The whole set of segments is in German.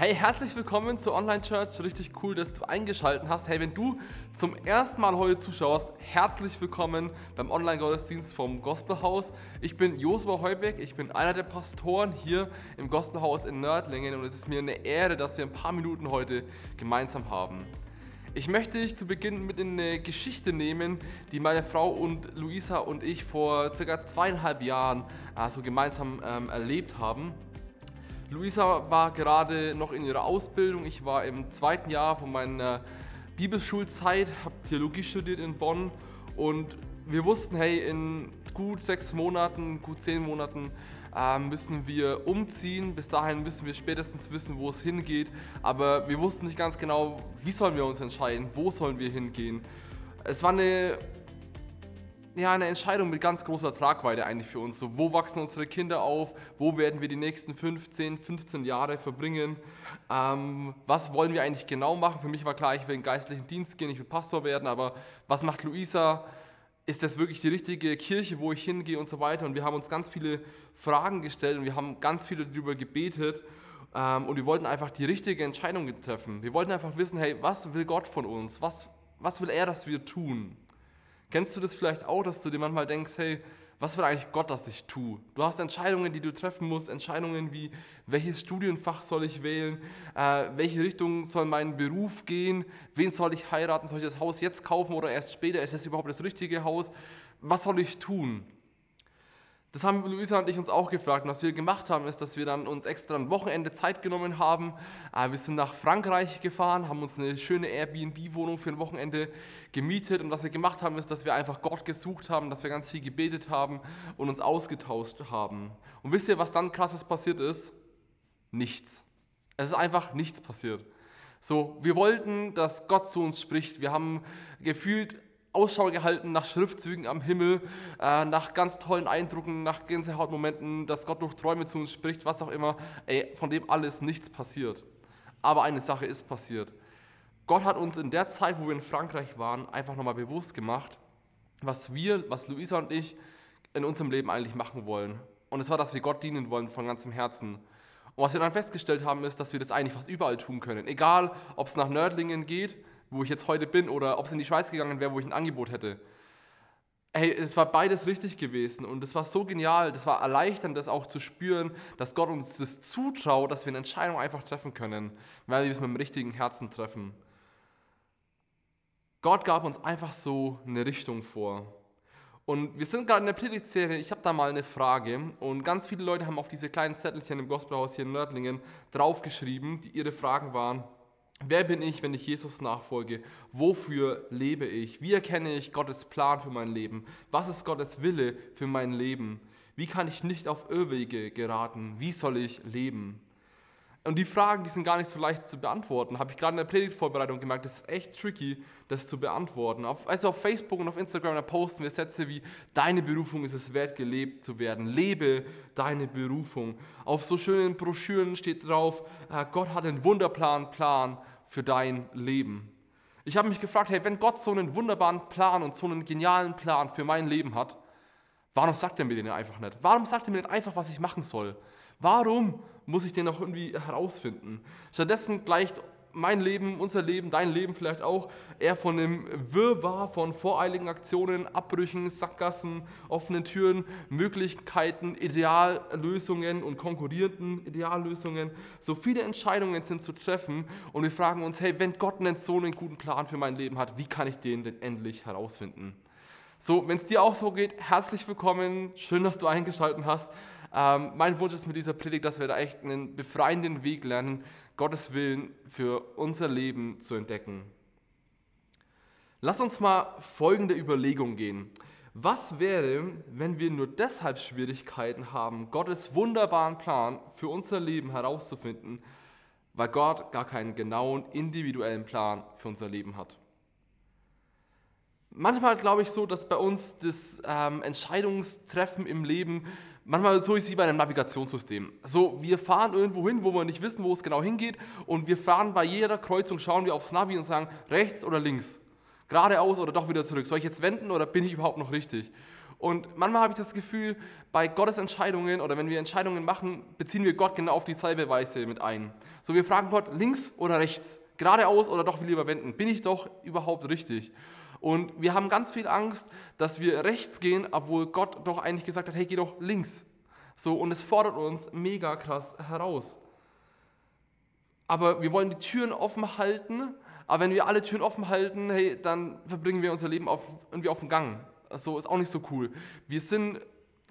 Hey, herzlich willkommen zur Online Church. Richtig cool, dass du eingeschaltet hast. Hey, wenn du zum ersten Mal heute zuschaust, herzlich willkommen beim Online-Gottesdienst vom Gospelhaus. Ich bin Josua Heubeck, ich bin einer der Pastoren hier im Gospelhaus in Nördlingen und es ist mir eine Ehre, dass wir ein paar Minuten heute gemeinsam haben. Ich möchte dich zu Beginn mit in eine Geschichte nehmen, die meine Frau und Luisa und ich vor circa zweieinhalb Jahren also gemeinsam ähm, erlebt haben. Luisa war gerade noch in ihrer Ausbildung. Ich war im zweiten Jahr von meiner Bibelschulzeit, habe Theologie studiert in Bonn und wir wussten, hey, in gut sechs Monaten, gut zehn Monaten äh, müssen wir umziehen. Bis dahin müssen wir spätestens wissen, wo es hingeht. Aber wir wussten nicht ganz genau, wie sollen wir uns entscheiden, wo sollen wir hingehen. Es war eine ja, eine Entscheidung mit ganz großer Tragweite eigentlich für uns. So, wo wachsen unsere Kinder auf? Wo werden wir die nächsten 15, 15 Jahre verbringen? Ähm, was wollen wir eigentlich genau machen? Für mich war klar, ich will in den geistlichen Dienst gehen, ich will Pastor werden, aber was macht Luisa? Ist das wirklich die richtige Kirche, wo ich hingehe und so weiter? Und wir haben uns ganz viele Fragen gestellt und wir haben ganz viele darüber gebetet. Ähm, und wir wollten einfach die richtige Entscheidung treffen. Wir wollten einfach wissen, hey, was will Gott von uns? Was, was will er, dass wir tun? Kennst du das vielleicht auch, dass du dir manchmal denkst, hey, was will eigentlich Gott, dass ich tue? Du hast Entscheidungen, die du treffen musst, Entscheidungen wie, welches Studienfach soll ich wählen, äh, welche Richtung soll mein Beruf gehen, wen soll ich heiraten, soll ich das Haus jetzt kaufen oder erst später, ist es überhaupt das richtige Haus, was soll ich tun? Das haben Luisa und ich uns auch gefragt. Und was wir gemacht haben, ist, dass wir dann uns extra ein Wochenende Zeit genommen haben. Äh, wir sind nach Frankreich gefahren, haben uns eine schöne Airbnb-Wohnung für ein Wochenende gemietet. Und was wir gemacht haben, ist, dass wir einfach Gott gesucht haben, dass wir ganz viel gebetet haben und uns ausgetauscht haben. Und wisst ihr, was dann krasses passiert ist? Nichts. Es ist einfach nichts passiert. So, wir wollten, dass Gott zu uns spricht. Wir haben gefühlt Ausschau gehalten nach Schriftzügen am Himmel, äh, nach ganz tollen Eindrücken, nach Gänsehautmomenten, dass Gott durch Träume zu uns spricht, was auch immer. Ey, von dem alles nichts passiert. Aber eine Sache ist passiert. Gott hat uns in der Zeit, wo wir in Frankreich waren, einfach nochmal bewusst gemacht, was wir, was Luisa und ich in unserem Leben eigentlich machen wollen. Und es war, dass wir Gott dienen wollen von ganzem Herzen. Und was wir dann festgestellt haben, ist, dass wir das eigentlich fast überall tun können. Egal, ob es nach Nördlingen geht, wo ich jetzt heute bin, oder ob es in die Schweiz gegangen wäre, wo ich ein Angebot hätte. Hey, es war beides richtig gewesen und es war so genial, das war erleichternd, das auch zu spüren, dass Gott uns das zutraut, dass wir eine Entscheidung einfach treffen können, weil wir es mit dem richtigen Herzen treffen. Gott gab uns einfach so eine Richtung vor. Und wir sind gerade in der Predigtserie, ich habe da mal eine Frage und ganz viele Leute haben auf diese kleinen Zettelchen im Gospelhaus hier in Nördlingen draufgeschrieben, die ihre Fragen waren. Wer bin ich, wenn ich Jesus nachfolge? Wofür lebe ich? Wie erkenne ich Gottes Plan für mein Leben? Was ist Gottes Wille für mein Leben? Wie kann ich nicht auf Irrwege geraten? Wie soll ich leben? Und die Fragen, die sind gar nicht so leicht zu beantworten. Habe ich gerade in der Predigtvorbereitung gemerkt, das ist echt tricky, das zu beantworten. Auf, also auf Facebook und auf Instagram, da posten wir Sätze wie, deine Berufung ist es wert, gelebt zu werden. Lebe deine Berufung. Auf so schönen Broschüren steht drauf, äh, Gott hat einen Wunderplan, Plan für dein Leben. Ich habe mich gefragt, hey, wenn Gott so einen wunderbaren Plan und so einen genialen Plan für mein Leben hat, warum sagt er mir den einfach nicht? Warum sagt er mir nicht einfach, was ich machen soll? Warum muss ich den noch irgendwie herausfinden? Stattdessen gleicht mein Leben, unser Leben, dein Leben vielleicht auch eher von einem Wirrwarr von voreiligen Aktionen, Abbrüchen, Sackgassen, offenen Türen, Möglichkeiten, Ideallösungen und konkurrierenden Ideallösungen. So viele Entscheidungen sind zu treffen und wir fragen uns, hey, wenn Gott einen so einen guten Plan für mein Leben hat, wie kann ich den denn endlich herausfinden? So, wenn es dir auch so geht, herzlich willkommen, schön, dass du eingeschaltet hast. Ähm, mein Wunsch ist mit dieser Predigt, dass wir da echt einen befreienden Weg lernen, Gottes Willen für unser Leben zu entdecken. Lass uns mal folgende Überlegung gehen. Was wäre, wenn wir nur deshalb Schwierigkeiten haben, Gottes wunderbaren Plan für unser Leben herauszufinden, weil Gott gar keinen genauen, individuellen Plan für unser Leben hat? Manchmal glaube ich so, dass bei uns das ähm, Entscheidungstreffen im Leben manchmal so ist wie bei einem Navigationssystem. So, wir fahren irgendwo hin, wo wir nicht wissen, wo es genau hingeht und wir fahren bei jeder Kreuzung, schauen wir aufs Navi und sagen, rechts oder links, geradeaus oder doch wieder zurück. Soll ich jetzt wenden oder bin ich überhaupt noch richtig? Und manchmal habe ich das Gefühl, bei Gottes Entscheidungen oder wenn wir Entscheidungen machen, beziehen wir Gott genau auf dieselbe Weise mit ein. So, wir fragen Gott links oder rechts, geradeaus oder doch lieber wenden. Bin ich doch überhaupt richtig? Und wir haben ganz viel Angst, dass wir rechts gehen, obwohl Gott doch eigentlich gesagt hat, hey, geh doch links. So, und es fordert uns mega krass heraus. Aber wir wollen die Türen offen halten, aber wenn wir alle Türen offen halten, hey, dann verbringen wir unser Leben auf, irgendwie auf dem Gang. So ist auch nicht so cool. Wir sind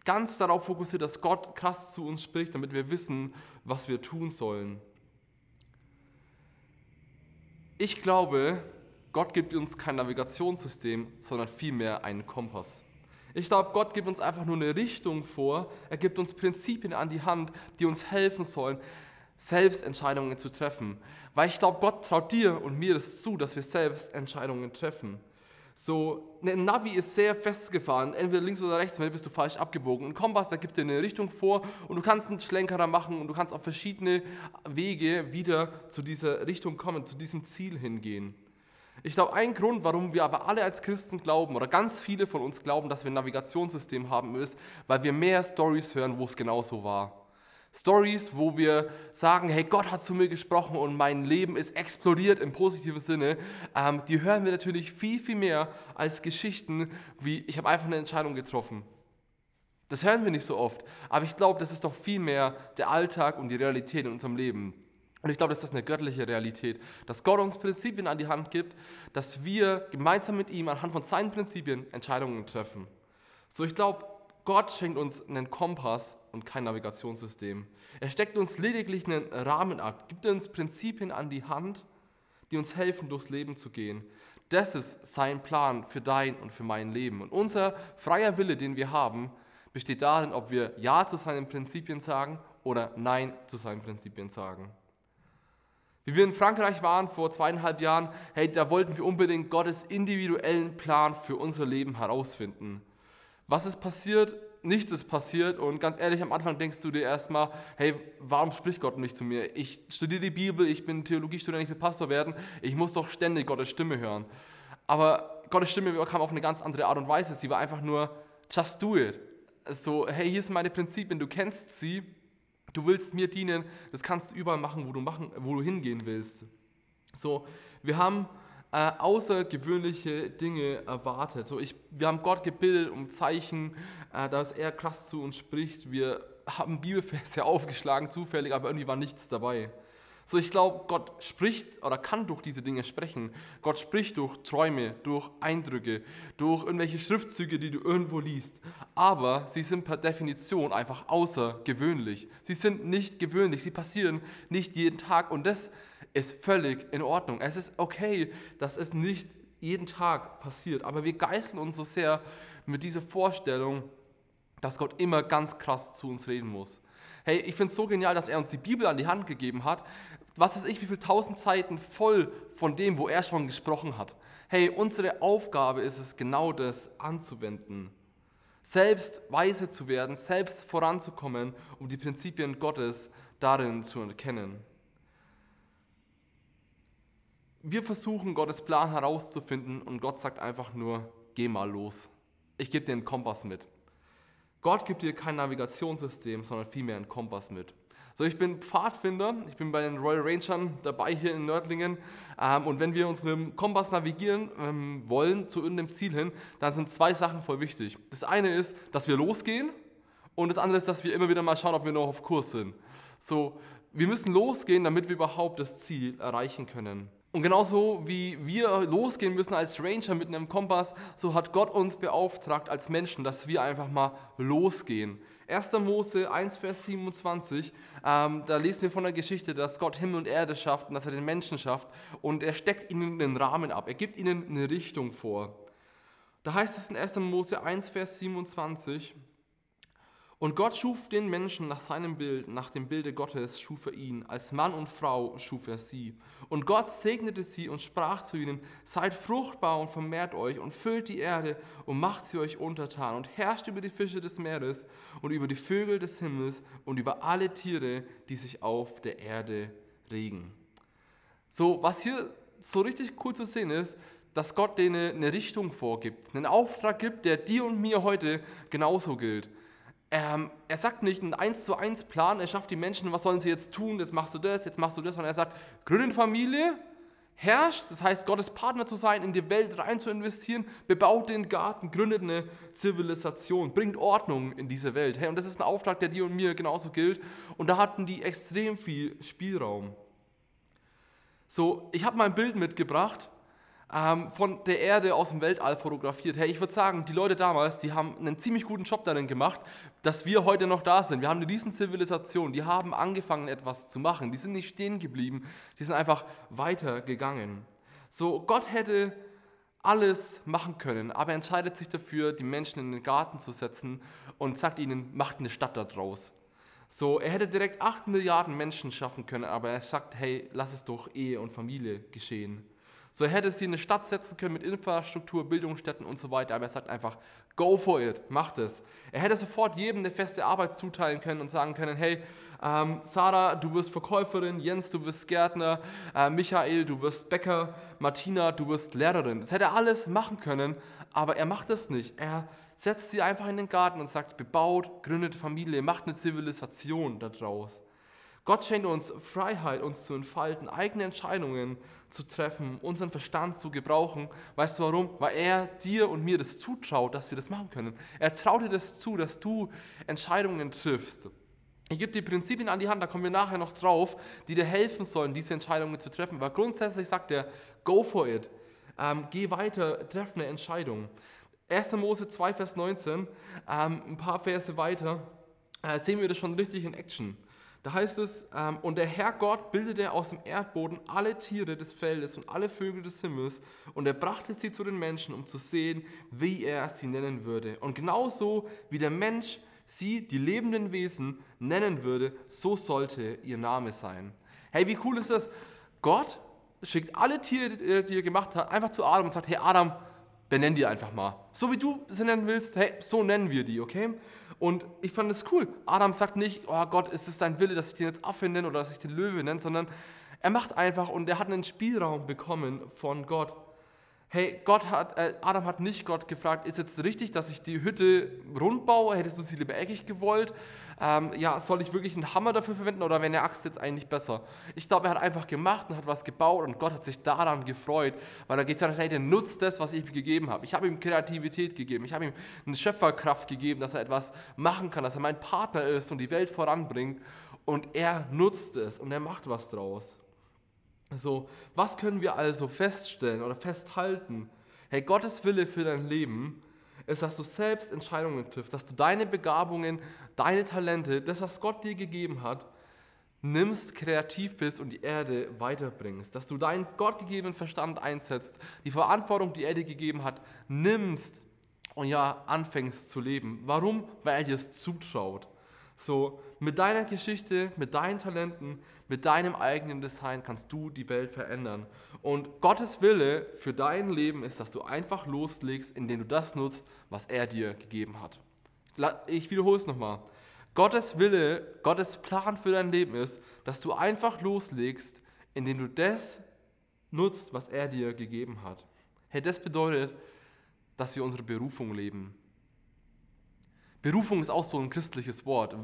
ganz darauf fokussiert, dass Gott krass zu uns spricht, damit wir wissen, was wir tun sollen. Ich glaube, Gott gibt uns kein Navigationssystem, sondern vielmehr einen Kompass. Ich glaube, Gott gibt uns einfach nur eine Richtung vor. Er gibt uns Prinzipien an die Hand, die uns helfen sollen, selbst Entscheidungen zu treffen. Weil ich glaube, Gott traut dir und mir das zu, dass wir selbst Entscheidungen treffen. So, ein Navi ist sehr festgefahren, entweder links oder rechts, wenn bist du falsch abgebogen. Ein Kompass, der gibt dir eine Richtung vor und du kannst einen Schlenkerer machen und du kannst auf verschiedene Wege wieder zu dieser Richtung kommen, zu diesem Ziel hingehen. Ich glaube, ein Grund, warum wir aber alle als Christen glauben, oder ganz viele von uns glauben, dass wir ein Navigationssystem haben, ist, weil wir mehr Stories hören, wo es genauso war. Stories, wo wir sagen, hey, Gott hat zu mir gesprochen und mein Leben ist explodiert im positiven Sinne, ähm, die hören wir natürlich viel, viel mehr als Geschichten wie, ich habe einfach eine Entscheidung getroffen. Das hören wir nicht so oft, aber ich glaube, das ist doch viel mehr der Alltag und die Realität in unserem Leben. Und ich glaube, dass das eine göttliche Realität, dass Gott uns Prinzipien an die Hand gibt, dass wir gemeinsam mit ihm anhand von seinen Prinzipien Entscheidungen treffen. So, ich glaube, Gott schenkt uns einen Kompass und kein Navigationssystem. Er steckt uns lediglich einen Rahmen ab, gibt uns Prinzipien an die Hand, die uns helfen, durchs Leben zu gehen. Das ist sein Plan für dein und für mein Leben. Und unser freier Wille, den wir haben, besteht darin, ob wir Ja zu seinen Prinzipien sagen oder Nein zu seinen Prinzipien sagen. Wie wir in Frankreich waren vor zweieinhalb Jahren, hey, da wollten wir unbedingt Gottes individuellen Plan für unser Leben herausfinden. Was ist passiert? Nichts ist passiert und ganz ehrlich, am Anfang denkst du dir erstmal, hey, warum spricht Gott nicht zu mir? Ich studiere die Bibel, ich bin Theologiestudent, ich will Pastor werden, ich muss doch ständig Gottes Stimme hören. Aber Gottes Stimme kam auf eine ganz andere Art und Weise. Sie war einfach nur, just do it. So, hey, hier sind meine Prinzipien, du kennst sie, Du willst mir dienen, das kannst du überall machen, wo du, machen, wo du hingehen willst. So, wir haben äh, außergewöhnliche Dinge erwartet. So, ich, wir haben Gott gebildet um Zeichen, äh, dass er krass zu uns spricht. Wir haben Bibelverse aufgeschlagen, zufällig, aber irgendwie war nichts dabei. So, ich glaube, Gott spricht oder kann durch diese Dinge sprechen. Gott spricht durch Träume, durch Eindrücke, durch irgendwelche Schriftzüge, die du irgendwo liest. Aber sie sind per Definition einfach außergewöhnlich. Sie sind nicht gewöhnlich, sie passieren nicht jeden Tag und das ist völlig in Ordnung. Es ist okay, dass es nicht jeden Tag passiert, aber wir geißeln uns so sehr mit dieser Vorstellung, dass Gott immer ganz krass zu uns reden muss. Hey, ich finde es so genial, dass er uns die Bibel an die Hand gegeben hat. Was weiß ich, wie viele tausend Seiten voll von dem, wo er schon gesprochen hat. Hey, unsere Aufgabe ist es, genau das anzuwenden. Selbst weise zu werden, selbst voranzukommen, um die Prinzipien Gottes darin zu erkennen. Wir versuchen, Gottes Plan herauszufinden und Gott sagt einfach nur, geh mal los. Ich gebe dir einen Kompass mit. Gott gibt dir kein Navigationssystem, sondern vielmehr einen Kompass mit. So, ich bin Pfadfinder, ich bin bei den Royal Rangern dabei hier in Nördlingen. Ähm, und wenn wir uns mit dem Kompass navigieren ähm, wollen zu irgendeinem Ziel hin, dann sind zwei Sachen voll wichtig. Das eine ist, dass wir losgehen und das andere ist, dass wir immer wieder mal schauen, ob wir noch auf Kurs sind. So, wir müssen losgehen, damit wir überhaupt das Ziel erreichen können. Und genauso wie wir losgehen müssen als Ranger mit einem Kompass, so hat Gott uns beauftragt als Menschen, dass wir einfach mal losgehen. 1. Mose 1, Vers 27, ähm, da lesen wir von der Geschichte, dass Gott Himmel und Erde schafft und dass er den Menschen schafft und er steckt ihnen den Rahmen ab. Er gibt ihnen eine Richtung vor. Da heißt es in 1. Mose 1, Vers 27, und Gott schuf den Menschen nach seinem Bild, nach dem Bilde Gottes schuf er ihn. Als Mann und Frau schuf er sie. Und Gott segnete sie und sprach zu ihnen, seid fruchtbar und vermehrt euch und füllt die Erde und macht sie euch untertan und herrscht über die Fische des Meeres und über die Vögel des Himmels und über alle Tiere, die sich auf der Erde regen. So, was hier so richtig cool zu sehen ist, dass Gott denen eine Richtung vorgibt, einen Auftrag gibt, der dir und mir heute genauso gilt. Ähm, er sagt nicht einen 1 zu 1 Plan, er schafft die Menschen, was sollen sie jetzt tun, jetzt machst du das, jetzt machst du das, sondern er sagt, gründet Familie, herrscht, das heißt Gottes Partner zu sein, in die Welt rein zu investieren, bebaut den Garten, gründet eine Zivilisation, bringt Ordnung in diese Welt. Hey, und das ist ein Auftrag, der dir und mir genauso gilt. Und da hatten die extrem viel Spielraum. So, ich habe mal ein Bild mitgebracht ähm, von der Erde aus dem Weltall fotografiert. Hey, ich würde sagen, die Leute damals, die haben einen ziemlich guten Job darin gemacht, dass wir heute noch da sind. Wir haben eine riesen Zivilisation, die haben angefangen, etwas zu machen. Die sind nicht stehen geblieben, die sind einfach weitergegangen. So, Gott hätte alles machen können, aber er entscheidet sich dafür, die Menschen in den Garten zu setzen und sagt ihnen, macht eine Stadt daraus. So, er hätte direkt 8 Milliarden Menschen schaffen können, aber er sagt, hey, lass es doch Ehe und Familie geschehen. So hätte sie in eine Stadt setzen können mit Infrastruktur, Bildungsstätten und so weiter, aber er sagt einfach, go for it, macht es. Er hätte sofort jedem eine feste Arbeit zuteilen können und sagen können, hey, ähm, Sarah, du wirst Verkäuferin, Jens, du wirst Gärtner, äh, Michael, du wirst Bäcker, Martina, du wirst Lehrerin. Das hätte er alles machen können, aber er macht es nicht. Er setzt sie einfach in den Garten und sagt, bebaut, gründet Familie, macht eine Zivilisation daraus. Gott schenkt uns Freiheit, uns zu entfalten, eigene Entscheidungen zu treffen, unseren Verstand zu gebrauchen. Weißt du warum? Weil er dir und mir das zutraut, dass wir das machen können. Er traut dir das zu, dass du Entscheidungen triffst. Ich gebe dir Prinzipien an die Hand, da kommen wir nachher noch drauf, die dir helfen sollen, diese Entscheidungen zu treffen. Aber grundsätzlich sagt er, go for it. Ähm, geh weiter, treff eine Entscheidung. 1. Mose 2, Vers 19, ähm, ein paar Verse weiter, äh, sehen wir das schon richtig in Action. Da heißt es, ähm, und der Herr Gott bildete aus dem Erdboden alle Tiere des Feldes und alle Vögel des Himmels und er brachte sie zu den Menschen, um zu sehen, wie er sie nennen würde. Und genauso wie der Mensch sie, die lebenden Wesen, nennen würde, so sollte ihr Name sein. Hey, wie cool ist das? Gott schickt alle Tiere, die er gemacht hat, einfach zu Adam und sagt, hey Adam, benenn die einfach mal. So wie du sie nennen willst, hey, so nennen wir die, okay? Und ich fand es cool. Adam sagt nicht, oh Gott, ist es dein Wille, dass ich den jetzt Affe nenne oder dass ich den Löwe nenne, sondern er macht einfach und er hat einen Spielraum bekommen von Gott hey, Gott hat, äh, Adam hat nicht Gott gefragt, ist jetzt richtig, dass ich die Hütte rund baue? Hättest du sie lieber eckig gewollt? Ähm, ja, soll ich wirklich einen Hammer dafür verwenden oder wäre eine Axt jetzt eigentlich besser? Ich glaube, er hat einfach gemacht und hat was gebaut und Gott hat sich daran gefreut, weil er gesagt hat, hey, der nutzt das, was ich ihm gegeben habe. Ich habe ihm Kreativität gegeben, ich habe ihm eine Schöpferkraft gegeben, dass er etwas machen kann, dass er mein Partner ist und die Welt voranbringt und er nutzt es und er macht was draus. So, was können wir also feststellen oder festhalten? Hey, Gottes Wille für dein Leben ist, dass du selbst Entscheidungen triffst, dass du deine Begabungen, deine Talente, das, was Gott dir gegeben hat, nimmst, kreativ bist und die Erde weiterbringst, dass du deinen gottgegebenen Verstand einsetzt, die Verantwortung, die er dir gegeben hat, nimmst und ja, anfängst zu leben. Warum? Weil er dir es zutraut. So, mit deiner Geschichte, mit deinen Talenten, mit deinem eigenen Design kannst du die Welt verändern. Und Gottes Wille für dein Leben ist, dass du einfach loslegst, indem du das nutzt, was er dir gegeben hat. Ich wiederhole es nochmal. Gottes Wille, Gottes Plan für dein Leben ist, dass du einfach loslegst, indem du das nutzt, was er dir gegeben hat. Hey, das bedeutet, dass wir unsere Berufung leben. Berufung ist auch so ein christliches Wort.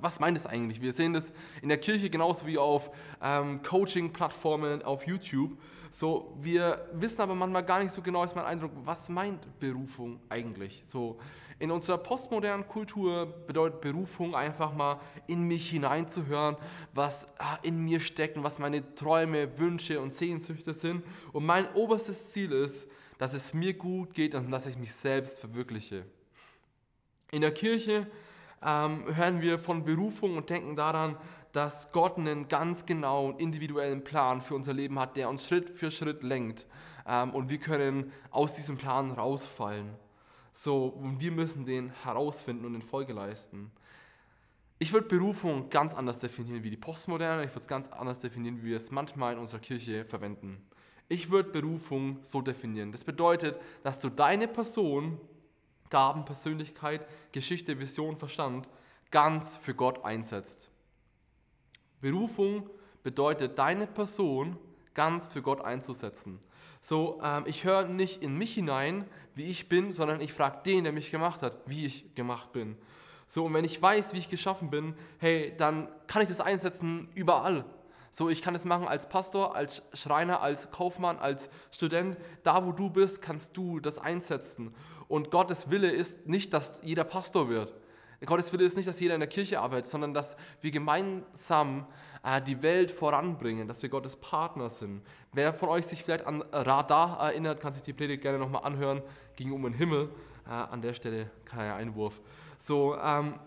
Was meint es eigentlich? Wir sehen das in der Kirche genauso wie auf ähm, Coaching-Plattformen, auf YouTube. So, wir wissen aber manchmal gar nicht so genau, ist mein Eindruck, was meint Berufung eigentlich? So, in unserer postmodernen Kultur bedeutet Berufung einfach mal in mich hineinzuhören, was ah, in mir steckt und was meine Träume, Wünsche und Sehnsüchte sind. Und mein oberstes Ziel ist, dass es mir gut geht und dass ich mich selbst verwirkliche. In der Kirche ähm, hören wir von Berufung und denken daran, dass Gott einen ganz genauen, individuellen Plan für unser Leben hat, der uns Schritt für Schritt lenkt. Ähm, und wir können aus diesem Plan rausfallen. So, und wir müssen den herausfinden und in Folge leisten. Ich würde Berufung ganz anders definieren wie die Postmoderne. Ich würde es ganz anders definieren, wie wir es manchmal in unserer Kirche verwenden. Ich würde Berufung so definieren. Das bedeutet, dass du deine Person Gaben, Persönlichkeit, Geschichte, Vision, Verstand ganz für Gott einsetzt. Berufung bedeutet, deine Person ganz für Gott einzusetzen. So, ähm, ich höre nicht in mich hinein, wie ich bin, sondern ich frage den, der mich gemacht hat, wie ich gemacht bin. So, und wenn ich weiß, wie ich geschaffen bin, hey, dann kann ich das einsetzen überall. So, ich kann es machen als Pastor, als Schreiner, als Kaufmann, als Student. Da, wo du bist, kannst du das einsetzen. Und Gottes Wille ist nicht, dass jeder Pastor wird. Gottes Wille ist nicht, dass jeder in der Kirche arbeitet, sondern dass wir gemeinsam äh, die Welt voranbringen, dass wir Gottes Partner sind. Wer von euch sich vielleicht an Radar erinnert, kann sich die Predigt gerne nochmal anhören, ging um den Himmel. Äh, an der Stelle kein Einwurf. So, ähm,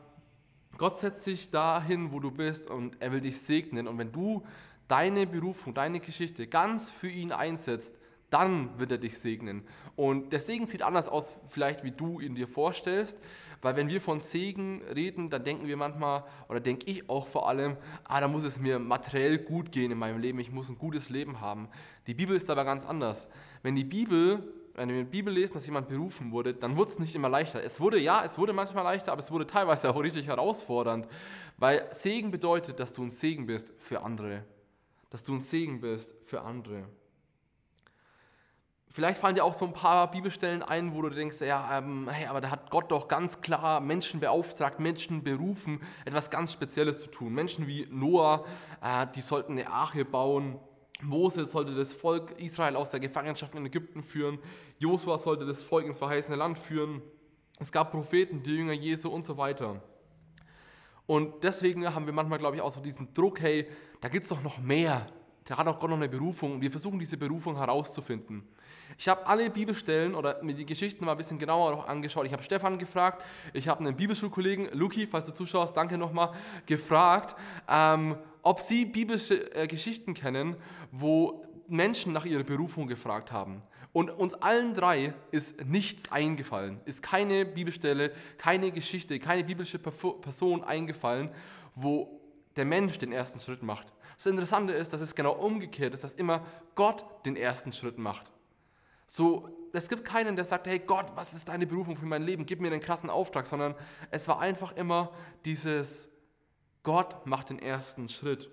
Gott setzt sich dahin, wo du bist und er will dich segnen. Und wenn du deine Berufung, deine Geschichte ganz für ihn einsetzt, dann wird er dich segnen. Und der Segen sieht anders aus, vielleicht wie du ihn dir vorstellst, weil wenn wir von Segen reden, dann denken wir manchmal, oder denke ich auch vor allem, ah, da muss es mir materiell gut gehen in meinem Leben, ich muss ein gutes Leben haben. Die Bibel ist aber ganz anders. Wenn die Bibel wenn wir in der Bibel lesen, dass jemand berufen wurde, dann wurde es nicht immer leichter. Es wurde, ja, es wurde manchmal leichter, aber es wurde teilweise auch richtig herausfordernd, weil Segen bedeutet, dass du ein Segen bist für andere. Dass du ein Segen bist für andere. Vielleicht fallen dir auch so ein paar Bibelstellen ein, wo du denkst, ja, ähm, hey, aber da hat Gott doch ganz klar Menschen beauftragt, Menschen berufen, etwas ganz Spezielles zu tun. Menschen wie Noah, äh, die sollten eine Arche bauen. Moses sollte das Volk Israel aus der Gefangenschaft in Ägypten führen. Josua sollte das Volk ins verheißene Land führen. Es gab Propheten, die Jünger Jesu und so weiter. Und deswegen haben wir manchmal, glaube ich, auch so diesen Druck, hey, da gibt es doch noch mehr. Da hat auch Gott noch eine Berufung und wir versuchen diese Berufung herauszufinden. Ich habe alle Bibelstellen oder mir die Geschichten mal ein bisschen genauer noch angeschaut. Ich habe Stefan gefragt, ich habe einen Bibelschulkollegen, Luki, falls du zuschaust, danke nochmal, gefragt, ähm, ob sie biblische äh, Geschichten kennen, wo Menschen nach ihrer Berufung gefragt haben. Und uns allen drei ist nichts eingefallen, ist keine Bibelstelle, keine Geschichte, keine biblische Person eingefallen, wo der Mensch den ersten Schritt macht. Das Interessante ist, dass es genau umgekehrt ist, dass immer Gott den ersten Schritt macht. So, es gibt keinen, der sagt, hey Gott, was ist deine Berufung für mein Leben? Gib mir einen krassen Auftrag, sondern es war einfach immer dieses, Gott macht den ersten Schritt.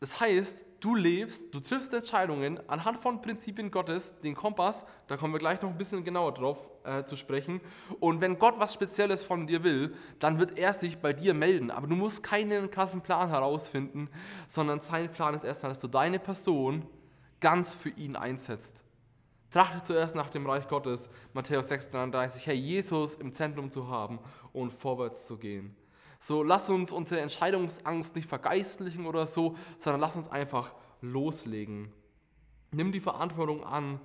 Das heißt, du lebst, du triffst Entscheidungen anhand von Prinzipien Gottes, den Kompass, da kommen wir gleich noch ein bisschen genauer drauf äh, zu sprechen. Und wenn Gott was Spezielles von dir will, dann wird er sich bei dir melden. Aber du musst keinen krassen Plan herausfinden, sondern sein Plan ist erstmal, dass du deine Person ganz für ihn einsetzt. Trachte zuerst nach dem Reich Gottes, Matthäus 6,33, hey, Jesus im Zentrum zu haben und vorwärts zu gehen. So, lass uns unsere Entscheidungsangst nicht vergeistlichen oder so, sondern lass uns einfach loslegen. Nimm die Verantwortung an,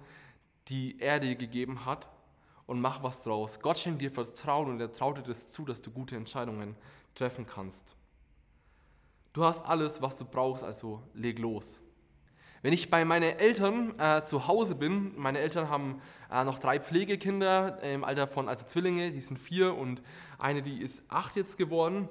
die er dir gegeben hat und mach was draus. Gott schenkt dir Vertrauen und er traut dir das zu, dass du gute Entscheidungen treffen kannst. Du hast alles, was du brauchst, also leg los. Wenn ich bei meinen Eltern äh, zu Hause bin, meine Eltern haben äh, noch drei Pflegekinder im Alter von, also Zwillinge, die sind vier und eine, die ist acht jetzt geworden.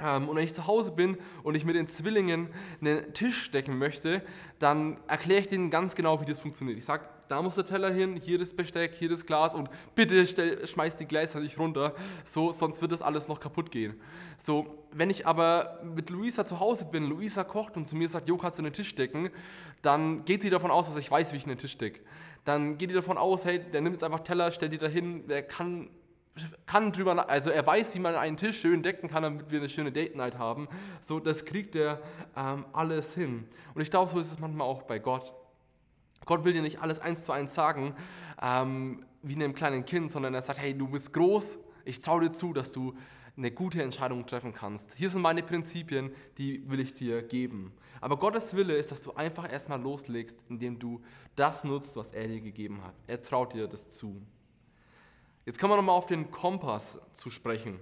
Ähm, und wenn ich zu Hause bin und ich mit den Zwillingen einen Tisch decken möchte, dann erkläre ich denen ganz genau, wie das funktioniert. Ich sage, da muss der Teller hin, hier das Besteck, hier das Glas und bitte stell, schmeiß die Gläser nicht runter, so, sonst wird das alles noch kaputt gehen. So, wenn ich aber mit Luisa zu Hause bin, Luisa kocht und zu mir sagt, Jo, kannst du den Tisch decken, dann geht sie davon aus, dass ich weiß, wie ich einen Tisch decke. Dann geht die davon aus, hey, der nimmt jetzt einfach Teller, stellt die da hin, der kann kann drüber, also er weiß, wie man einen Tisch schön decken kann, damit wir eine schöne Date Night haben. So, das kriegt er ähm, alles hin. Und ich glaube, so ist es manchmal auch bei Gott. Gott will dir nicht alles eins zu eins sagen, ähm, wie einem kleinen Kind, sondern er sagt, hey, du bist groß, ich traue dir zu, dass du eine gute Entscheidung treffen kannst. Hier sind meine Prinzipien, die will ich dir geben. Aber Gottes Wille ist, dass du einfach erstmal loslegst, indem du das nutzt, was er dir gegeben hat. Er traut dir das zu. Jetzt kommen wir nochmal auf den Kompass zu sprechen.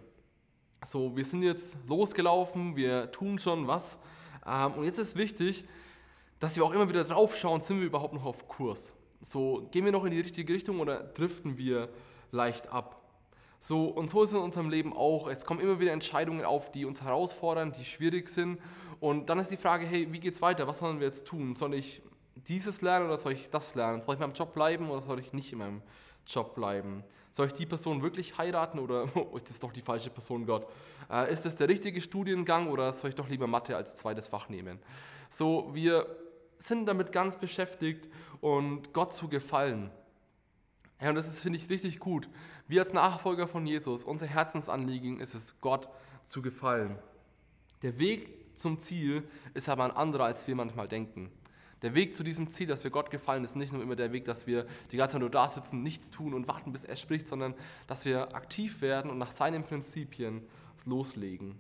So, wir sind jetzt losgelaufen, wir tun schon was. Ähm, und jetzt ist wichtig, dass wir auch immer wieder drauf schauen, sind wir überhaupt noch auf Kurs? So, gehen wir noch in die richtige Richtung oder driften wir leicht ab? So, und so ist es in unserem Leben auch. Es kommen immer wieder Entscheidungen auf, die uns herausfordern, die schwierig sind. Und dann ist die Frage, hey, wie geht's weiter? Was sollen wir jetzt tun? Soll ich dieses lernen oder soll ich das lernen? Soll ich in meinem Job bleiben oder soll ich nicht in meinem Job bleiben? Soll ich die Person wirklich heiraten oder oh, ist das doch die falsche Person, Gott? Äh, ist das der richtige Studiengang oder soll ich doch lieber Mathe als zweites Fach nehmen? So, wir sind damit ganz beschäftigt und Gott zu gefallen. Ja, und das ist, finde ich, richtig gut. Wir als Nachfolger von Jesus, unser Herzensanliegen ist es, Gott zu gefallen. Der Weg zum Ziel ist aber ein anderer, als wir manchmal denken. Der Weg zu diesem Ziel, dass wir Gott gefallen, ist nicht nur immer der Weg, dass wir die ganze Zeit nur da sitzen, nichts tun und warten, bis er spricht, sondern dass wir aktiv werden und nach seinen Prinzipien loslegen.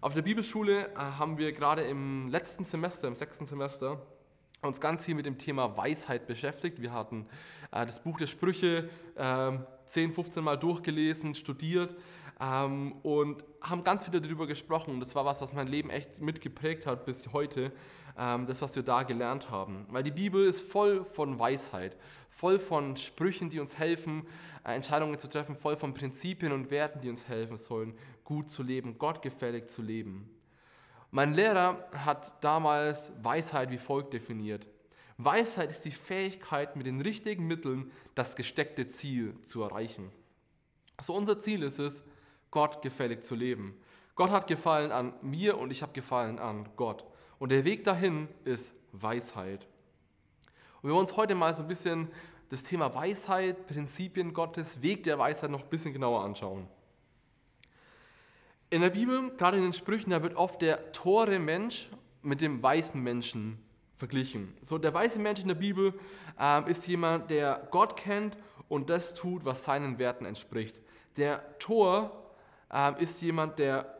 Auf der Bibelschule äh, haben wir gerade im letzten Semester, im sechsten Semester, uns ganz viel mit dem Thema Weisheit beschäftigt. Wir hatten äh, das Buch der Sprüche äh, 10, 15 Mal durchgelesen, studiert ähm, und haben ganz viel darüber gesprochen. Und das war was, was mein Leben echt mitgeprägt hat bis heute, das, was wir da gelernt haben. Weil die Bibel ist voll von Weisheit, voll von Sprüchen, die uns helfen, äh, Entscheidungen zu treffen, voll von Prinzipien und Werten, die uns helfen sollen, gut zu leben, gottgefällig zu leben. Mein Lehrer hat damals Weisheit wie folgt definiert. Weisheit ist die Fähigkeit, mit den richtigen Mitteln das gesteckte Ziel zu erreichen. So unser Ziel ist es, Gott gefällig zu leben. Gott hat gefallen an mir und ich habe gefallen an Gott. Und der Weg dahin ist Weisheit. Und wir wollen uns heute mal so ein bisschen das Thema Weisheit, Prinzipien Gottes, Weg der Weisheit noch ein bisschen genauer anschauen. In der Bibel, gerade in den Sprüchen, da wird oft der tore Mensch mit dem weißen Menschen verglichen. So, der weiße Mensch in der Bibel äh, ist jemand, der Gott kennt und das tut, was seinen Werten entspricht. Der Tor äh, ist jemand, der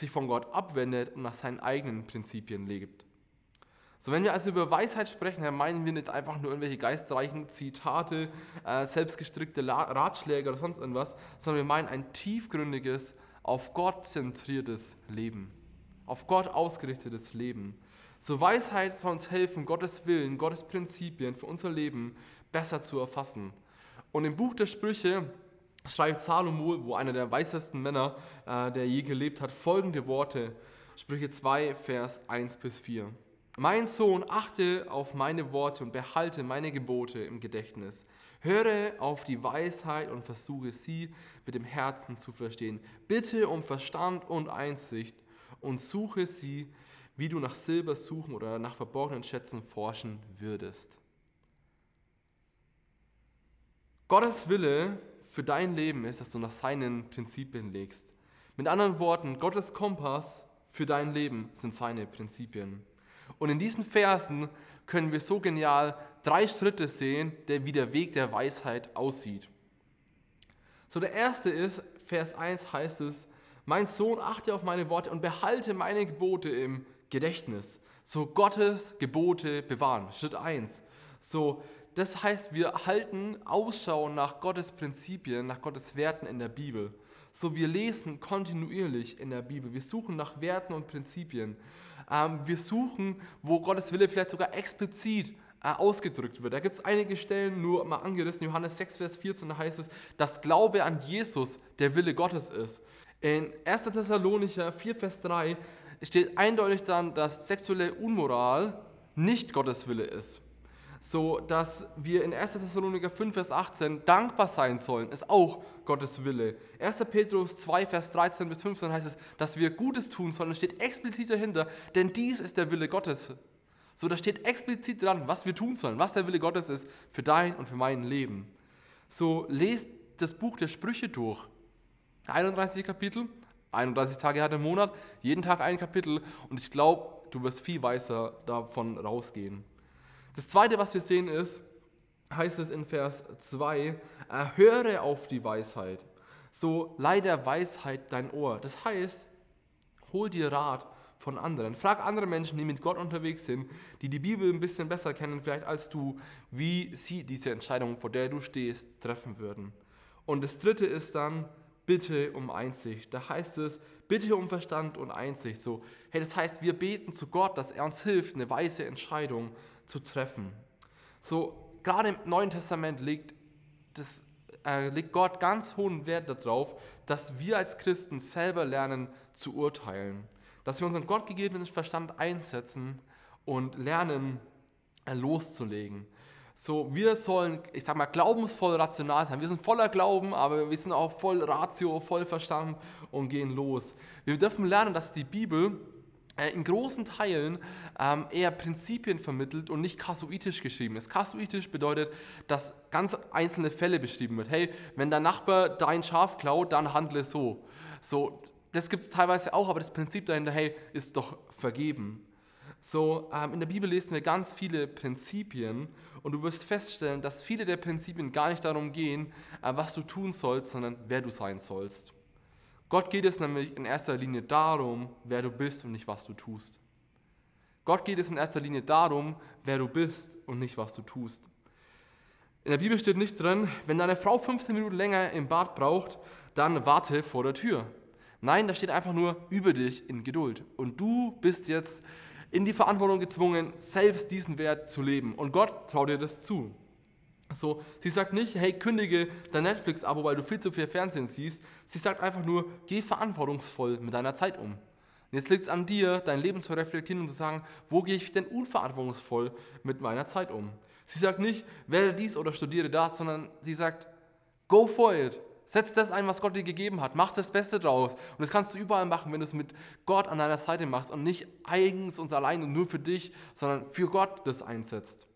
sich von Gott abwendet und nach seinen eigenen Prinzipien lebt. So, wenn wir also über Weisheit sprechen, dann meinen wir nicht einfach nur irgendwelche geistreichen Zitate, äh, selbstgestrickte Ratschläge oder sonst irgendwas, sondern wir meinen ein tiefgründiges, auf Gott zentriertes Leben, auf Gott ausgerichtetes Leben. So Weisheit soll uns helfen, Gottes Willen, Gottes Prinzipien für unser Leben besser zu erfassen. Und im Buch der Sprüche schreibt Salomo, wo einer der weisesten Männer, äh, der je gelebt hat, folgende Worte. Sprüche 2, Vers 1 bis 4. Mein Sohn, achte auf meine Worte und behalte meine Gebote im Gedächtnis. Höre auf die Weisheit und versuche sie mit dem Herzen zu verstehen. Bitte um Verstand und Einsicht und suche sie, wie du nach Silber suchen oder nach verborgenen Schätzen forschen würdest. Gottes Wille für dein Leben ist, dass du nach seinen Prinzipien legst. Mit anderen Worten, Gottes Kompass für dein Leben sind seine Prinzipien. Und in diesen Versen können wir so genial drei Schritte sehen, wie der Weg der Weisheit aussieht. So der erste ist, Vers 1 heißt es, mein Sohn, achte auf meine Worte und behalte meine Gebote im Gedächtnis. So Gottes Gebote bewahren. Schritt 1. So, das heißt, wir halten Ausschau nach Gottes Prinzipien, nach Gottes Werten in der Bibel. So, wir lesen kontinuierlich in der Bibel. Wir suchen nach Werten und Prinzipien. Ähm, wir suchen, wo Gottes Wille vielleicht sogar explizit äh, ausgedrückt wird. Da gibt es einige Stellen, nur mal angerissen, Johannes 6, Vers 14, da heißt es, dass Glaube an Jesus der Wille Gottes ist. In 1. Thessalonicher 4, Vers 3 steht eindeutig dann, dass sexuelle Unmoral nicht Gottes Wille ist so dass wir in 1. Thessaloniker 5, Vers 18 dankbar sein sollen, ist auch Gottes Wille. 1. Petrus 2, Vers 13 bis 15 heißt es, dass wir Gutes tun sollen, steht explizit dahinter, denn dies ist der Wille Gottes. So, da steht explizit dran, was wir tun sollen, was der Wille Gottes ist für dein und für mein Leben. So, lest das Buch der Sprüche durch. 31 Kapitel, 31 Tage hat der Monat, jeden Tag ein Kapitel und ich glaube, du wirst viel weiser davon rausgehen. Das zweite, was wir sehen, ist, heißt es in Vers 2, höre auf die Weisheit. So leih der Weisheit dein Ohr. Das heißt, hol dir Rat von anderen. Frag andere Menschen, die mit Gott unterwegs sind, die die Bibel ein bisschen besser kennen, vielleicht als du, wie sie diese Entscheidung, vor der du stehst, treffen würden. Und das dritte ist dann, bitte um Einsicht. Da heißt es, bitte um Verstand und Einsicht. So, hey, das heißt, wir beten zu Gott, dass er uns hilft, eine weise Entscheidung zu treffen. So, gerade im Neuen Testament legt, das, äh, legt Gott ganz hohen Wert darauf, dass wir als Christen selber lernen zu urteilen. Dass wir unseren gottgegebenen Verstand einsetzen und lernen äh, loszulegen. So, wir sollen, ich sag mal, glaubensvoll rational sein. Wir sind voller Glauben, aber wir sind auch voll Ratio, voll Verstand und gehen los. Wir dürfen lernen, dass die Bibel äh, in großen Teilen ähm, eher Prinzipien vermittelt und nicht kasuitisch geschrieben ist. Kasuitisch bedeutet, dass ganz einzelne Fälle beschrieben wird. Hey, wenn dein Nachbar dein Schaf klaut, dann handle so. So, das gibt es teilweise auch, aber das Prinzip dahinter, hey, ist doch vergeben. So, ähm, in der Bibel lesen wir ganz viele Prinzipien und du wirst feststellen, dass viele der Prinzipien gar nicht darum gehen, äh, was du tun sollst, sondern wer du sein sollst. Gott geht es nämlich in erster Linie darum, wer du bist und nicht was du tust. Gott geht es in erster Linie darum, wer du bist und nicht was du tust. In der Bibel steht nicht drin, wenn deine Frau 15 Minuten länger im Bad braucht, dann warte vor der Tür. Nein, da steht einfach nur über dich in Geduld. Und du bist jetzt in die Verantwortung gezwungen, selbst diesen Wert zu leben. Und Gott traut dir das zu. So, sie sagt nicht, hey, kündige dein Netflix-Abo, weil du viel zu viel Fernsehen siehst. Sie sagt einfach nur, geh verantwortungsvoll mit deiner Zeit um. Jetzt liegt es an dir, dein Leben zu reflektieren und zu sagen, wo gehe ich denn unverantwortungsvoll mit meiner Zeit um? Sie sagt nicht, werde dies oder studiere das, sondern sie sagt, go for it. Setz das ein, was Gott dir gegeben hat. Mach das Beste draus. Und das kannst du überall machen, wenn du es mit Gott an deiner Seite machst und nicht eigens und allein und nur für dich, sondern für Gott das einsetzt.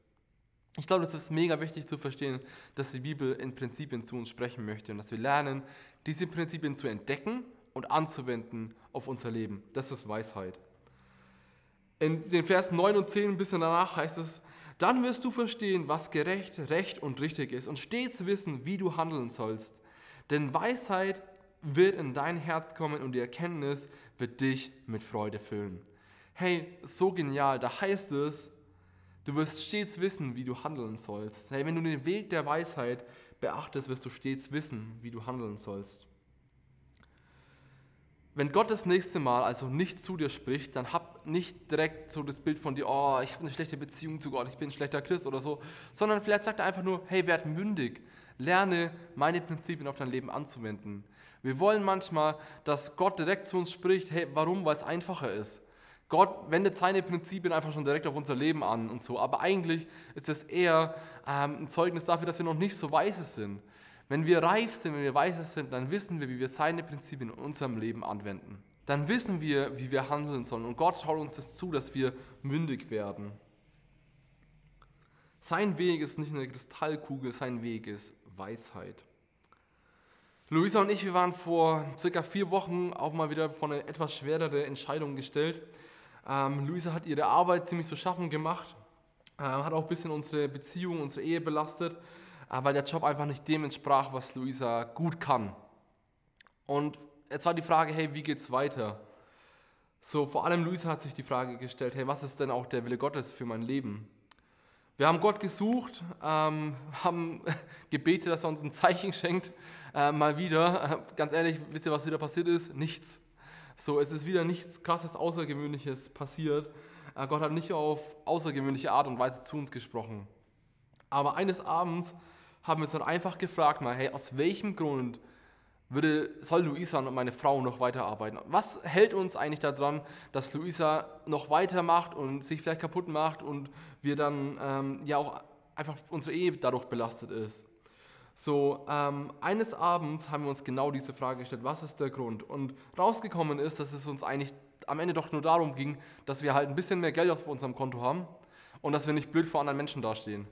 Ich glaube, es ist mega wichtig zu verstehen, dass die Bibel in Prinzipien zu uns sprechen möchte und dass wir lernen, diese Prinzipien zu entdecken und anzuwenden auf unser Leben. Das ist Weisheit. In den Versen 9 und 10 ein bisschen danach heißt es, dann wirst du verstehen, was gerecht, recht und richtig ist und stets wissen, wie du handeln sollst. Denn Weisheit wird in dein Herz kommen und die Erkenntnis wird dich mit Freude füllen. Hey, so genial. Da heißt es, du wirst stets wissen, wie du handeln sollst. Hey, wenn du den Weg der Weisheit beachtest, wirst du stets wissen, wie du handeln sollst. Wenn Gott das nächste Mal also nicht zu dir spricht, dann hab nicht direkt so das Bild von dir, oh, ich habe eine schlechte Beziehung zu Gott, ich bin ein schlechter Christ oder so, sondern vielleicht sagt er einfach nur, hey, werd mündig, Lerne meine Prinzipien auf dein Leben anzuwenden. Wir wollen manchmal, dass Gott direkt zu uns spricht. Hey, warum? Weil es einfacher ist. Gott wendet seine Prinzipien einfach schon direkt auf unser Leben an und so. Aber eigentlich ist es eher ähm, ein Zeugnis dafür, dass wir noch nicht so weise sind. Wenn wir reif sind, wenn wir weise sind, dann wissen wir, wie wir seine Prinzipien in unserem Leben anwenden. Dann wissen wir, wie wir handeln sollen. Und Gott traut uns das zu, dass wir mündig werden. Sein Weg ist nicht eine Kristallkugel, sein Weg ist Weisheit. Luisa und ich, wir waren vor circa vier Wochen auch mal wieder vor eine etwas schwerere Entscheidung gestellt. Ähm, Luisa hat ihre Arbeit ziemlich zu schaffen gemacht, äh, hat auch ein bisschen unsere Beziehung, unsere Ehe belastet, äh, weil der Job einfach nicht dem entsprach, was Luisa gut kann. Und jetzt war die Frage, hey, wie geht's weiter? So, vor allem Luisa hat sich die Frage gestellt, hey, was ist denn auch der Wille Gottes für mein Leben? Wir haben Gott gesucht, ähm, haben gebetet, dass er uns ein Zeichen schenkt. Äh, mal wieder, äh, ganz ehrlich, wisst ihr, was wieder passiert ist? Nichts. So, es ist wieder nichts krasses, Außergewöhnliches passiert. Äh, Gott hat nicht auf außergewöhnliche Art und Weise zu uns gesprochen. Aber eines Abends haben wir uns dann einfach gefragt, mal, hey, aus welchem Grund würde, soll Luisa und meine Frau noch weiterarbeiten? Was hält uns eigentlich daran, dass Luisa noch weitermacht und sich vielleicht kaputt macht und wir dann ähm, ja auch einfach unsere Ehe dadurch belastet ist? So, ähm, eines Abends haben wir uns genau diese Frage gestellt, was ist der Grund? Und rausgekommen ist, dass es uns eigentlich am Ende doch nur darum ging, dass wir halt ein bisschen mehr Geld auf unserem Konto haben und dass wir nicht blöd vor anderen Menschen dastehen.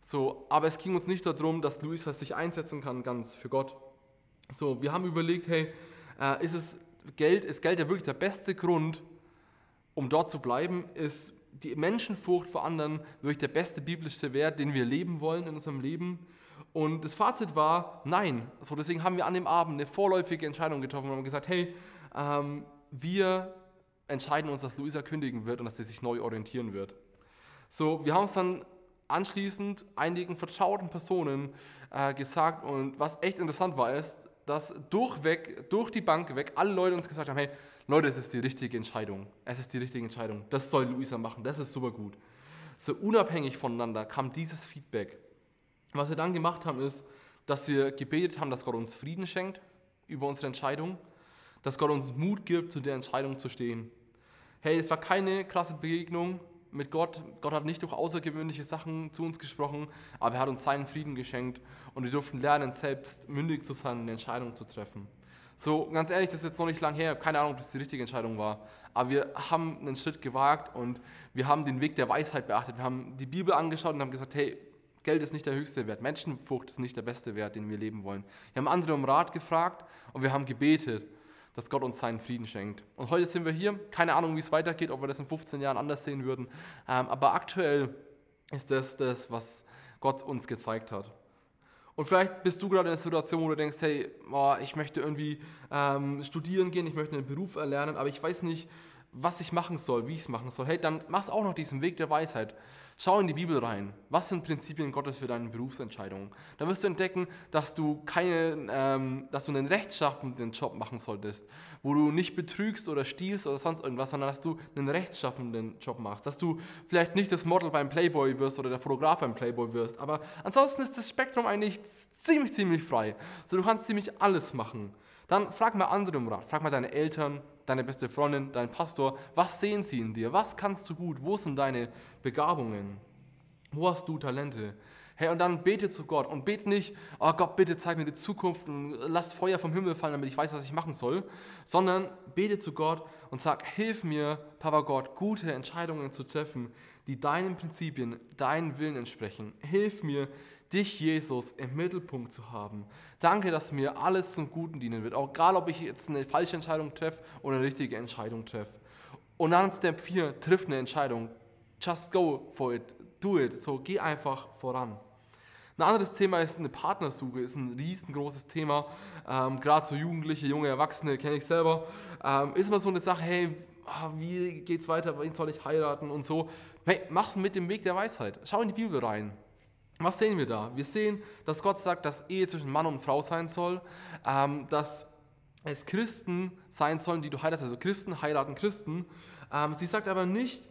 So, aber es ging uns nicht darum, dass Luisa sich einsetzen kann ganz für Gott. So, wir haben überlegt, hey, äh, ist es Geld, ist Geld ja wirklich der beste Grund, um dort zu bleiben? Ist die Menschenfurcht vor anderen wirklich der beste biblische Wert, den wir leben wollen in unserem Leben? Und das Fazit war, nein. So, deswegen haben wir an dem Abend eine vorläufige Entscheidung getroffen und haben gesagt, hey, ähm, wir entscheiden uns, dass Luisa kündigen wird und dass sie sich neu orientieren wird. So, wir haben es dann anschließend einigen vertrauten Personen äh, gesagt und was echt interessant war, ist, dass durchweg, durch die Bank weg, alle Leute uns gesagt haben, hey, Leute, es ist die richtige Entscheidung. Es ist die richtige Entscheidung. Das soll Luisa machen. Das ist super gut. So unabhängig voneinander kam dieses Feedback. Was wir dann gemacht haben, ist, dass wir gebetet haben, dass Gott uns Frieden schenkt über unsere Entscheidung, dass Gott uns Mut gibt, zu der Entscheidung zu stehen. Hey, es war keine krasse Begegnung, mit Gott. Gott hat nicht durch außergewöhnliche Sachen zu uns gesprochen, aber er hat uns seinen Frieden geschenkt und wir durften lernen, selbst mündig zu sein und eine Entscheidung zu treffen. So, ganz ehrlich, das ist jetzt noch nicht lang her, keine Ahnung, ob das die richtige Entscheidung war, aber wir haben einen Schritt gewagt und wir haben den Weg der Weisheit beachtet. Wir haben die Bibel angeschaut und haben gesagt, hey, Geld ist nicht der höchste Wert, Menschenfurcht ist nicht der beste Wert, den wir leben wollen. Wir haben andere um Rat gefragt und wir haben gebetet dass Gott uns seinen Frieden schenkt. Und heute sind wir hier, keine Ahnung, wie es weitergeht, ob wir das in 15 Jahren anders sehen würden, ähm, aber aktuell ist das das, was Gott uns gezeigt hat. Und vielleicht bist du gerade in einer Situation, wo du denkst, hey, oh, ich möchte irgendwie ähm, studieren gehen, ich möchte einen Beruf erlernen, aber ich weiß nicht, was ich machen soll, wie ich es machen soll. Hey, dann mach auch noch diesen Weg der Weisheit. Schau in die Bibel rein. Was sind Prinzipien Gottes für deine Berufsentscheidungen? Da wirst du entdecken, dass du, keine, ähm, dass du einen rechtschaffenden Job machen solltest, wo du nicht betrügst oder stiehlst oder sonst irgendwas, sondern dass du einen rechtschaffenden Job machst. Dass du vielleicht nicht das Model beim Playboy wirst oder der Fotograf beim Playboy wirst. Aber ansonsten ist das Spektrum eigentlich ziemlich, ziemlich frei. So, du kannst ziemlich alles machen. Dann frag mal andere um Rat. Frag mal deine Eltern, deine beste Freundin, dein Pastor. Was sehen sie in dir? Was kannst du gut? Wo sind deine Begabungen? Wo hast du Talente? Hey, und dann bete zu Gott und bete nicht, oh Gott, bitte zeig mir die Zukunft und lass Feuer vom Himmel fallen, damit ich weiß, was ich machen soll, sondern bete zu Gott und sag, hilf mir, Papa Gott, gute Entscheidungen zu treffen, die deinen Prinzipien, deinen Willen entsprechen. Hilf mir, dich, Jesus, im Mittelpunkt zu haben. Danke, dass mir alles zum Guten dienen wird. Auch egal, ob ich jetzt eine falsche Entscheidung treffe oder eine richtige Entscheidung treffe. Und dann Step 4, triff eine Entscheidung. Just go for it. Do it. So, geh einfach voran. Ein anderes Thema ist eine Partnersuche, ist ein riesengroßes Thema. Ähm, Gerade so Jugendliche, junge Erwachsene, kenne ich selber. Ähm, ist immer so eine Sache, hey, ah, wie geht's weiter, wen soll ich heiraten und so. Hey, mach's mit dem Weg der Weisheit. Schau in die Bibel rein. Was sehen wir da? Wir sehen, dass Gott sagt, dass Ehe zwischen Mann und Frau sein soll, ähm, dass es Christen sein sollen, die du heiratest, also Christen heiraten Christen. Ähm, sie sagt aber nicht,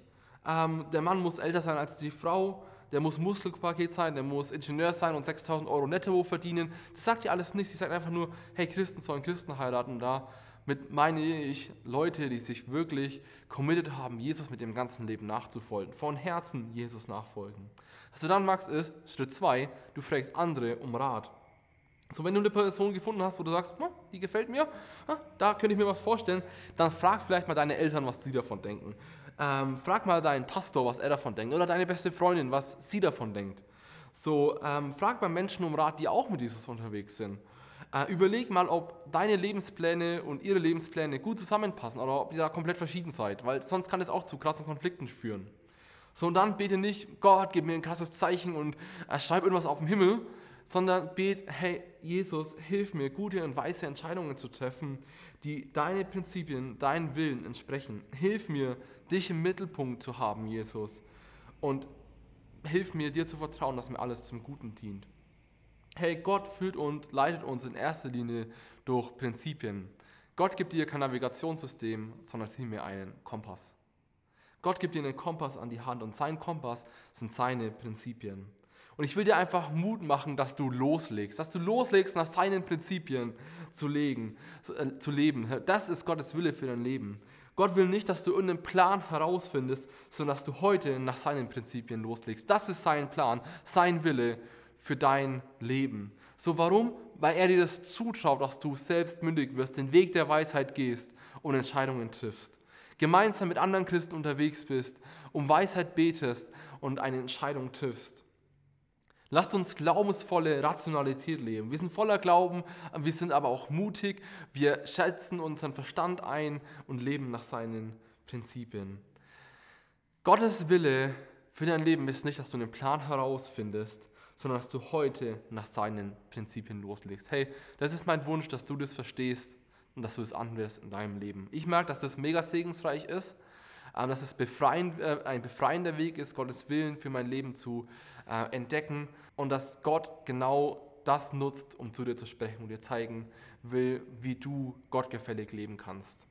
ähm, der Mann muss älter sein als die Frau, der muss Muskelpaket sein, der muss Ingenieur sein und 6000 Euro netto verdienen. Das sagt ihr alles nicht. Sie sagt einfach nur, hey, Christen sollen Christen heiraten. Da mit meine ich Leute, die sich wirklich committed haben, Jesus mit dem ganzen Leben nachzufolgen, von Herzen Jesus nachfolgen. Was du dann machst, ist Schritt zwei, du fragst andere um Rat. So, wenn du eine Person gefunden hast, wo du sagst, die gefällt mir, da könnte ich mir was vorstellen, dann frag vielleicht mal deine Eltern, was sie davon denken. Ähm, frag mal deinen Pastor, was er davon denkt, oder deine beste Freundin, was sie davon denkt. So, ähm, frag mal Menschen um Rat, die auch mit Jesus unterwegs sind. Äh, überleg mal, ob deine Lebenspläne und ihre Lebenspläne gut zusammenpassen oder ob ihr da komplett verschieden seid, weil sonst kann es auch zu krassen Konflikten führen. So, und dann bete nicht, Gott, gib mir ein krasses Zeichen und äh, schreib irgendwas auf dem Himmel, sondern bet, hey, Jesus, hilf mir, gute und weise Entscheidungen zu treffen, die deine Prinzipien, deinen Willen entsprechen. Hilf mir, dich im Mittelpunkt zu haben, Jesus. Und hilf mir, dir zu vertrauen, dass mir alles zum Guten dient. Hey, Gott führt und leitet uns in erster Linie durch Prinzipien. Gott gibt dir kein Navigationssystem, sondern vielmehr einen Kompass. Gott gibt dir einen Kompass an die Hand und sein Kompass sind seine Prinzipien. Und ich will dir einfach Mut machen, dass du loslegst, dass du loslegst, nach seinen Prinzipien zu, legen, äh, zu leben. Das ist Gottes Wille für dein Leben. Gott will nicht, dass du irgendeinen Plan herausfindest, sondern dass du heute nach seinen Prinzipien loslegst. Das ist sein Plan, sein Wille für dein Leben. So warum? Weil er dir das zutraut, dass du selbst mündig wirst, den Weg der Weisheit gehst und Entscheidungen triffst gemeinsam mit anderen Christen unterwegs bist, um Weisheit betest und eine Entscheidung triffst. Lasst uns glaubensvolle Rationalität leben. Wir sind voller Glauben, wir sind aber auch mutig. Wir schätzen unseren Verstand ein und leben nach seinen Prinzipien. Gottes Wille für dein Leben ist nicht, dass du einen Plan herausfindest, sondern dass du heute nach seinen Prinzipien loslegst. Hey, das ist mein Wunsch, dass du das verstehst und dass du es anwendest in deinem Leben. Ich merke, dass das mega segensreich ist, ähm, dass es befreiend, äh, ein befreiender Weg ist, Gottes Willen für mein Leben zu äh, entdecken und dass Gott genau das nutzt, um zu dir zu sprechen und dir zeigen will, wie du gottgefällig leben kannst.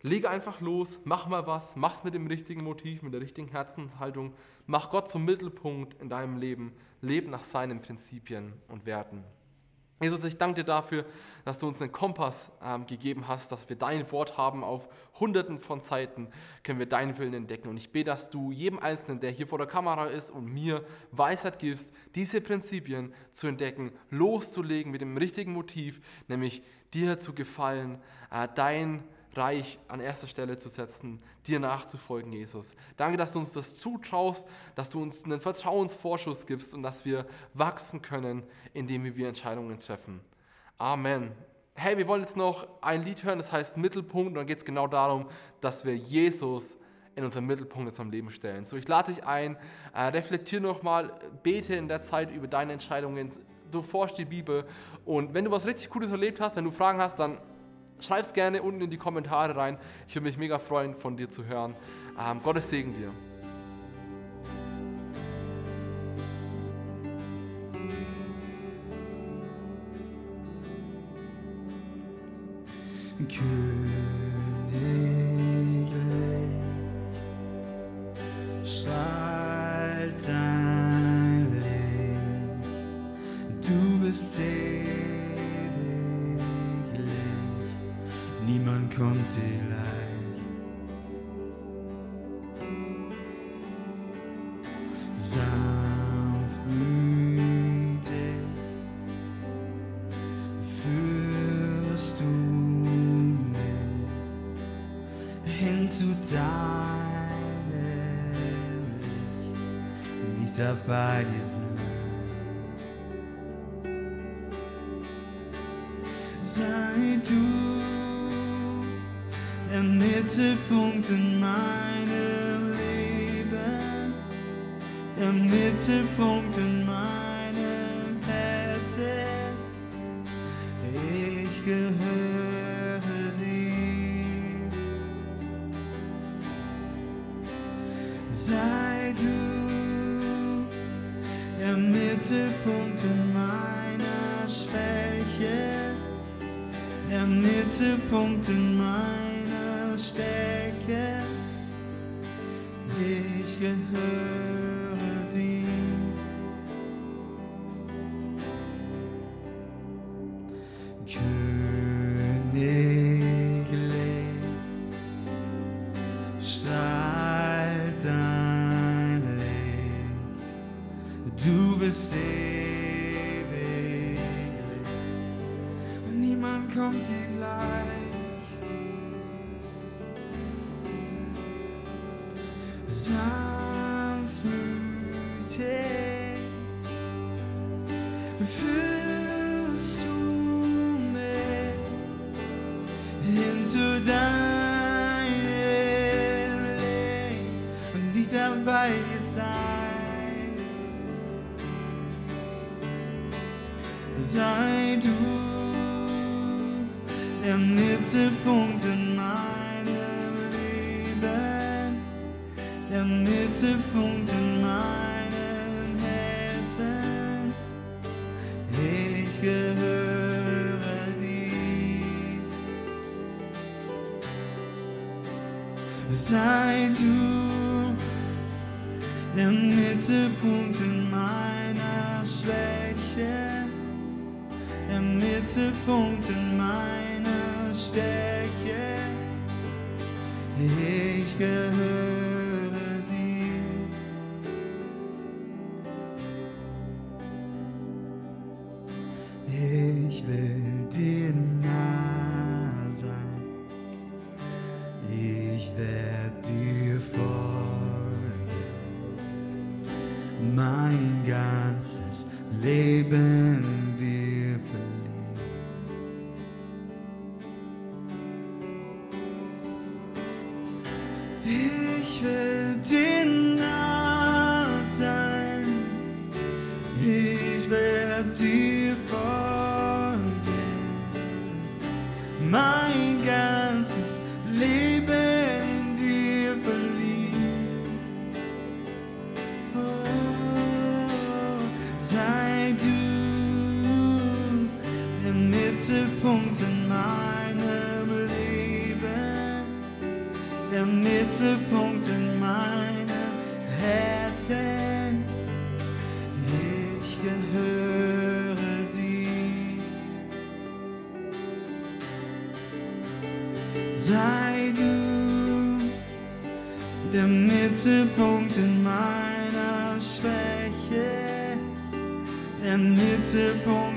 Lege einfach los, mach mal was, mach's mit dem richtigen Motiv, mit der richtigen Herzenshaltung, mach Gott zum Mittelpunkt in deinem Leben, lebe nach seinen Prinzipien und Werten. Jesus, ich danke dir dafür, dass du uns einen Kompass ähm, gegeben hast, dass wir dein Wort haben. Auf hunderten von Seiten können wir deinen Willen entdecken. Und ich bete, dass du jedem Einzelnen, der hier vor der Kamera ist und mir Weisheit gibst, diese Prinzipien zu entdecken, loszulegen mit dem richtigen Motiv, nämlich dir zu gefallen, äh, dein Reich an erster Stelle zu setzen, dir nachzufolgen, Jesus. Danke, dass du uns das zutraust, dass du uns einen Vertrauensvorschuss gibst und dass wir wachsen können, indem wir Entscheidungen treffen. Amen. Hey, wir wollen jetzt noch ein Lied hören, das heißt Mittelpunkt, und dann geht es genau darum, dass wir Jesus in unseren Mittelpunkt in unserem Leben stellen. So, ich lade dich ein, äh, reflektier nochmal, bete in der Zeit über deine Entscheidungen, du forschst die Bibel und wenn du was richtig Cooles erlebt hast, wenn du Fragen hast, dann Schreib es gerne unten in die Kommentare rein. Ich würde mich mega freuen, von dir zu hören. Ähm, Gottes Segen dir. König. Mittelpunkt in meinem Leben, der Mittelpunkt in meinem Herzen. Ich gehöre dir. Sei du der Mittelpunkt in meiner Schwäche, der Mittelpunkt in meinem kommt dir gleich. sanftmütig führst du mich hin zu deinem Licht und ich darf bei dir sein. Sei du der Mittelpunkt in meinem Leben der Mittelpunkt in meinem Herzen. Ich gehöre dir. Sei du der Mittelpunkt in meiner Schwäche, der Mittelpunkt in meiner Stärke. Gehöre Ich will dir nah sein, ich werde dir folgen, mein Mittelpunkt in meinem Herzen. Ich gehöre dir. Sei du der Mittelpunkt in meiner Schwäche, der Mittelpunkt.